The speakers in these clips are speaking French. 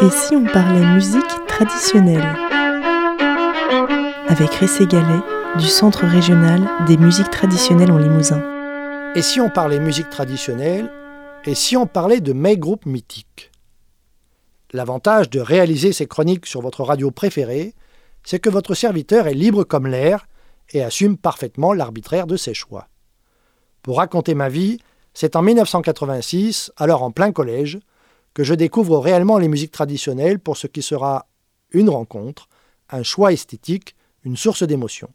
Et si on parlait musique traditionnelle Avec Ressé Gallet du Centre régional des musiques traditionnelles en Limousin. Et si on parlait musique traditionnelle Et si on parlait de mes groupes mythiques L'avantage de réaliser ces chroniques sur votre radio préférée, c'est que votre serviteur est libre comme l'air et assume parfaitement l'arbitraire de ses choix. Pour raconter ma vie, c'est en 1986, alors en plein collège, que je découvre réellement les musiques traditionnelles pour ce qui sera une rencontre, un choix esthétique, une source d'émotion.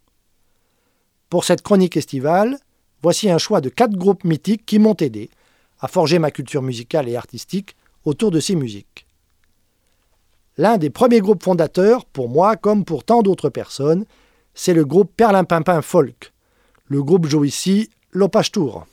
Pour cette chronique estivale, voici un choix de quatre groupes mythiques qui m'ont aidé à forger ma culture musicale et artistique autour de ces musiques. L'un des premiers groupes fondateurs, pour moi comme pour tant d'autres personnes, c'est le groupe Perlimpinpin Folk. Le groupe joue ici Tour.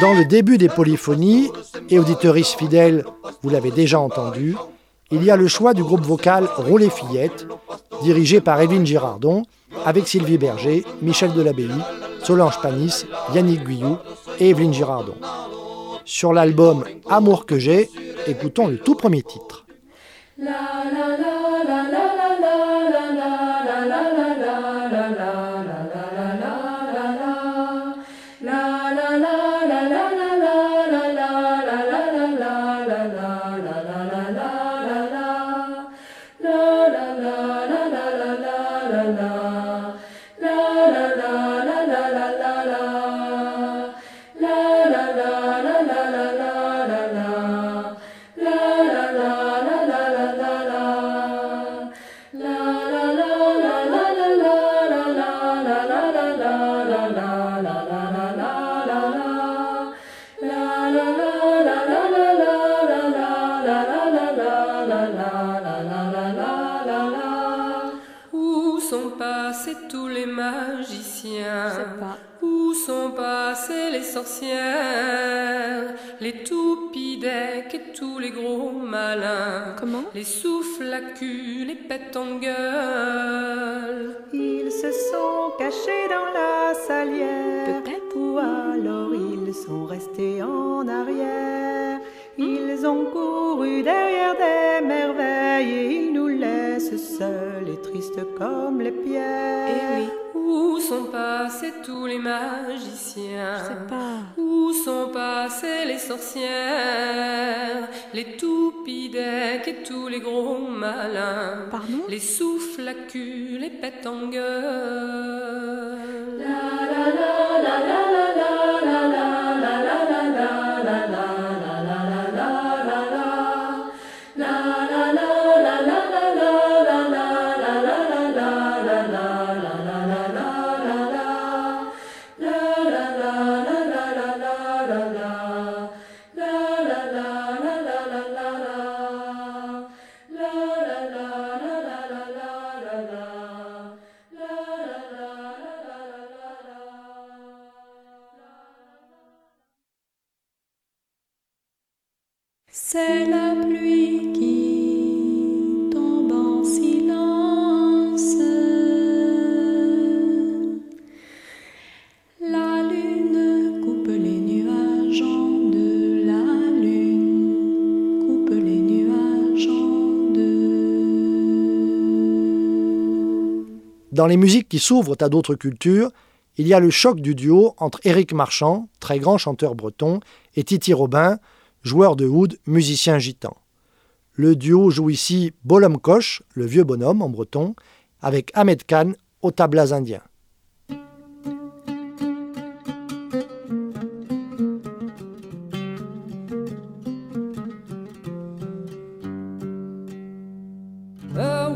Dans le début des polyphonies, et auditeuristes fidèles, vous l'avez déjà entendu, il y a le choix du groupe vocal Roulet Fillette, dirigé par Evelyne Girardon, avec Sylvie Berger, Michel Delabelli, Solange Panis, Yannick Guyou et Evelyne Girardon. Sur l'album Amour que j'ai, écoutons le tout premier titre. Les toupidecs et tous les gros malins? Comment? Les souffles à cul, les pètes en gueule. Ils se sont cachés dans la salière. Peut-être. Ou alors ils sont restés en arrière. Ils ont couru derrière des merveilles et ils nous laissent seuls et tristes comme les pierres. Eh oui. Où sont passés tous les magiciens Je sais pas. Où sont passées les sorcières Les toupidecs et tous les gros malins Pardon? Les souffles à cul, les pètes C'est la pluie qui tombe en silence. La lune coupe les nuages en deux. La lune coupe les nuages en deux. Dans les musiques qui s'ouvrent à d'autres cultures, il y a le choc du duo entre Éric Marchand, très grand chanteur breton, et Titi Robin, joueur de oud, musicien gitan. Le duo joue ici Bolom Koch, le vieux bonhomme en breton, avec Ahmed Khan au tablas indien.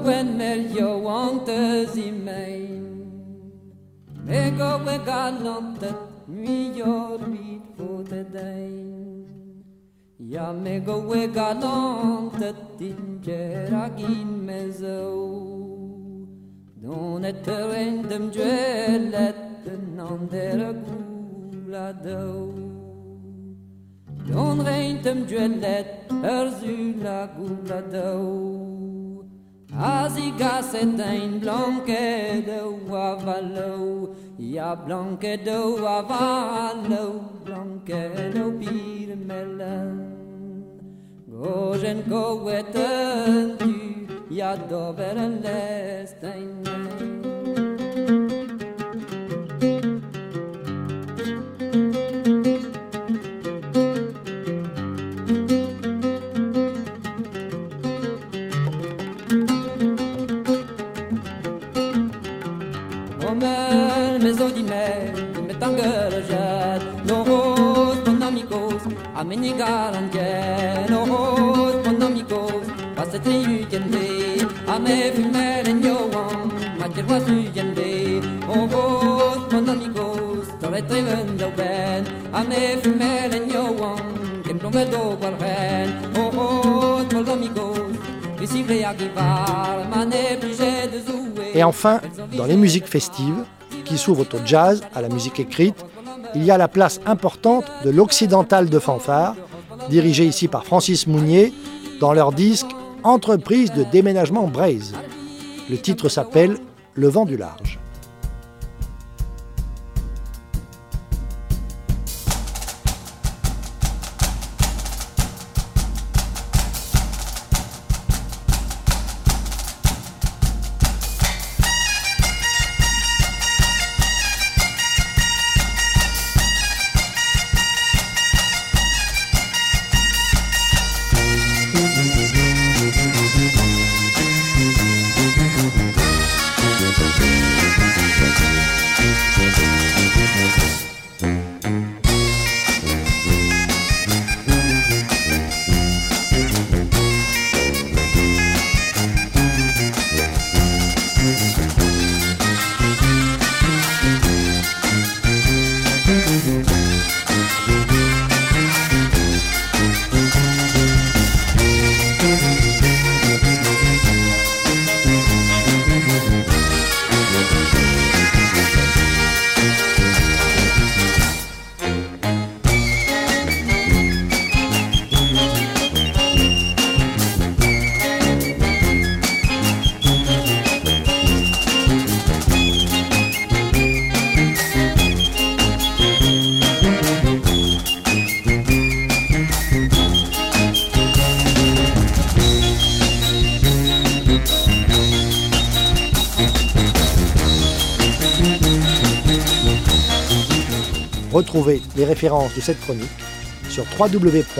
when melio wantes imein Ego we galantet miglior vit fote Ya me go we galante tin geragin me zo. Don et rendem djelet nan der gula do Don rendem djelet er zula gula do Azi gaset ein blanke do avalo Ya blanke do avalo blanke do pir melan Gojen go weten du Ya Et enfin, dans les musiques festives, qui s'ouvrent au jazz, à la musique écrite, il y a la place importante de l'occidental de fanfare, dirigé ici par Francis Mounier, dans leur disque Entreprise de déménagement Braise. Le titre s'appelle Le vent du large. Retrouvez les références de cette chronique sur www.crmtl.fr.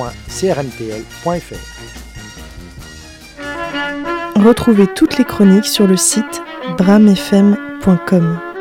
Retrouvez toutes les chroniques sur le site bramfm.com.